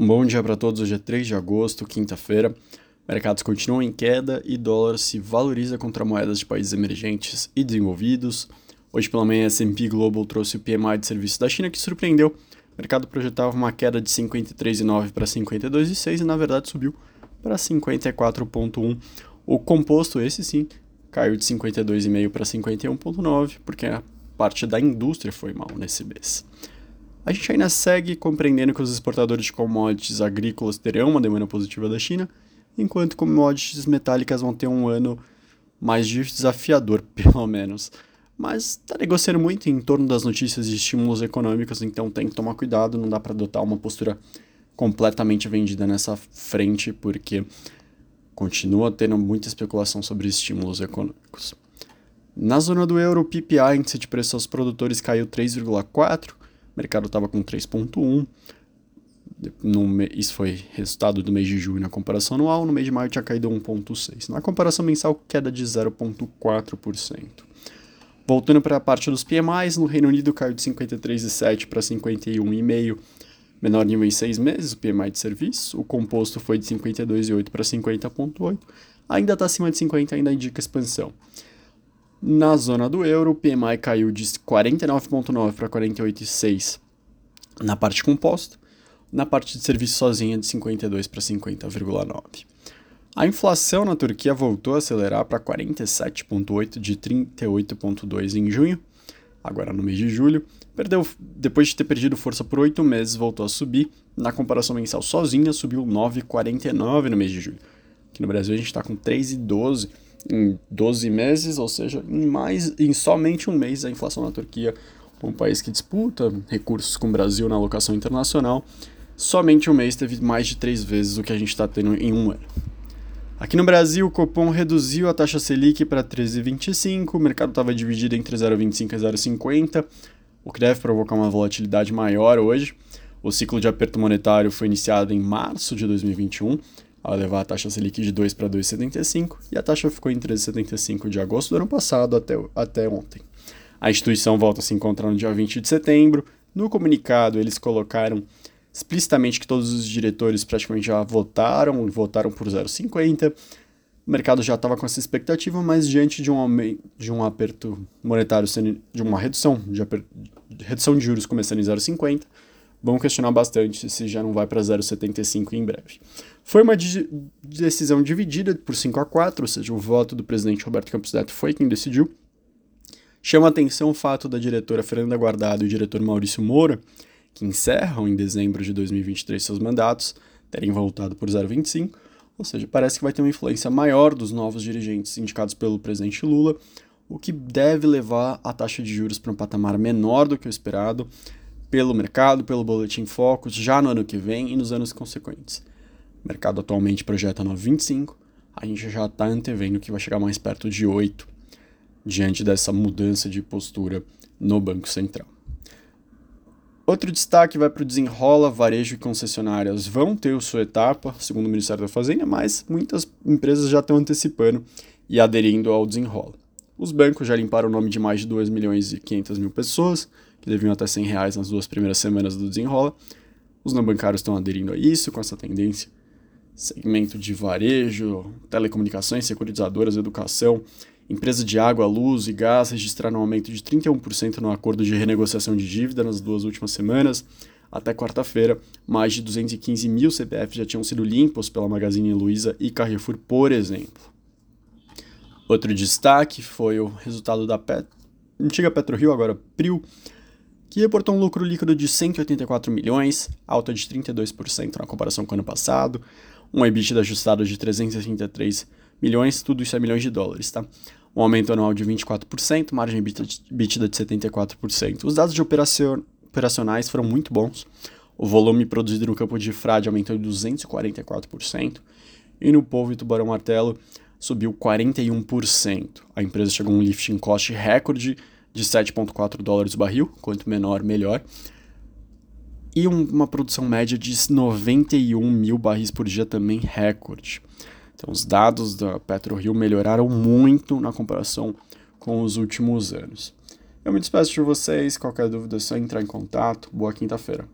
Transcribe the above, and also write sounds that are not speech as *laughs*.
Um bom dia para todos. Hoje é 3 de agosto, quinta-feira. Mercados continuam em queda e dólar se valoriza contra moedas de países emergentes e desenvolvidos. Hoje pela manhã, a S&P Global trouxe o PMI de serviços da China que surpreendeu. O mercado projetava uma queda de 53,9 para 52,6 e na verdade subiu para 54,1. O composto, esse sim, caiu de 52,5 para 51,9 porque a parte da indústria foi mal nesse mês. A gente ainda segue compreendendo que os exportadores de commodities agrícolas terão uma demanda positiva da China, enquanto commodities metálicas vão ter um ano mais desafiador, *laughs* pelo menos. Mas está negociando muito em torno das notícias de estímulos econômicos, então tem que tomar cuidado, não dá para adotar uma postura completamente vendida nessa frente, porque continua tendo muita especulação sobre estímulos econômicos. Na zona do euro, o PPI, índice de preço aos produtores, caiu 3,4%, o mercado estava com 3,1. Isso foi resultado do mês de julho na comparação anual. No mês de maio tinha caído 1,6. Na comparação mensal, queda de 0,4%. Voltando para a parte dos PMIs, no Reino Unido caiu de 53,7 para 51,5, menor nível em seis meses, o PMI de serviço. O composto foi de 52,8 para 50,8. Ainda está acima de 50, ainda indica expansão. Na zona do euro, o PMI caiu de 49,9 para 48,6 na parte composta, na parte de serviço sozinha de 52 para 50,9. A inflação na Turquia voltou a acelerar para 47,8 de 38,2 em junho, agora no mês de julho. Perdeu, depois de ter perdido força por oito meses, voltou a subir. Na comparação mensal sozinha, subiu 9,49 no mês de julho. Aqui no Brasil a gente está com 3,12 em 12 meses, ou seja, em mais em somente um mês a inflação na Turquia, um país que disputa recursos com o Brasil na alocação internacional, somente um mês teve mais de três vezes o que a gente está tendo em um ano. Aqui no Brasil, o Copom reduziu a taxa Selic para 13,25, o mercado estava dividido entre 0,25 e 0,50, o que deve provocar uma volatilidade maior hoje. O ciclo de aperto monetário foi iniciado em março de 2021 ao levar a taxa Selic de 2 para 2,75 e a taxa ficou em 13,75 de agosto do ano passado até, até ontem. A instituição volta a se encontrar no dia 20 de setembro. No comunicado, eles colocaram explicitamente que todos os diretores praticamente já votaram, votaram por 0,50. O mercado já estava com essa expectativa, mas diante de um, aumento, de um aperto monetário, de uma redução de, de redução de juros começando em 0,50, vamos questionar bastante se já não vai para 0,75 em breve. Foi uma decisão dividida por 5 a 4, ou seja, o voto do presidente Roberto Campos Neto foi quem decidiu. Chama atenção o fato da diretora Fernanda Guardado e o diretor Maurício Moura, que encerram em dezembro de 2023 seus mandatos, terem voltado por 0,25, ou seja, parece que vai ter uma influência maior dos novos dirigentes indicados pelo presidente Lula, o que deve levar a taxa de juros para um patamar menor do que o esperado pelo mercado, pelo Boletim Focus, já no ano que vem e nos anos consequentes. O mercado atualmente projeta 9,25, a gente já está antevendo que vai chegar mais perto de 8 diante dessa mudança de postura no Banco Central. Outro destaque vai para o desenrola, varejo e concessionárias vão ter sua etapa, segundo o Ministério da Fazenda, mas muitas empresas já estão antecipando e aderindo ao desenrola. Os bancos já limparam o nome de mais de 2 milhões e 500 mil pessoas, que deviam até 100 reais nas duas primeiras semanas do desenrola. Os não bancários estão aderindo a isso, com essa tendência segmento de varejo, telecomunicações, securitizadoras, educação, empresa de água, luz e gás registraram um aumento de 31% no acordo de renegociação de dívida nas duas últimas semanas. Até quarta-feira, mais de 215 mil CPFs já tinham sido limpos pela Magazine Luiza e Carrefour, por exemplo. Outro destaque foi o resultado da Pet... antiga PetroRio, agora Prio, que reportou um lucro líquido de 184 milhões, alta de 32% na comparação com o ano passado um EBITDA ajustado de 333 milhões, tudo isso é milhões de dólares, tá? Um aumento anual de 24%, margem EBITDA de 74%. Os dados de operacion, operacionais foram muito bons. O volume produzido no campo de frade aumentou de 244%, e no polvo e tubarão martelo subiu 41%. A empresa chegou a um lifting cost recorde de 7,4 dólares o barril, quanto menor, melhor e um, uma produção média de 91 mil barris por dia também recorde. Então os dados da PetroRio melhoraram muito na comparação com os últimos anos. Eu me despeço de vocês, qualquer dúvida é só entrar em contato. Boa quinta-feira.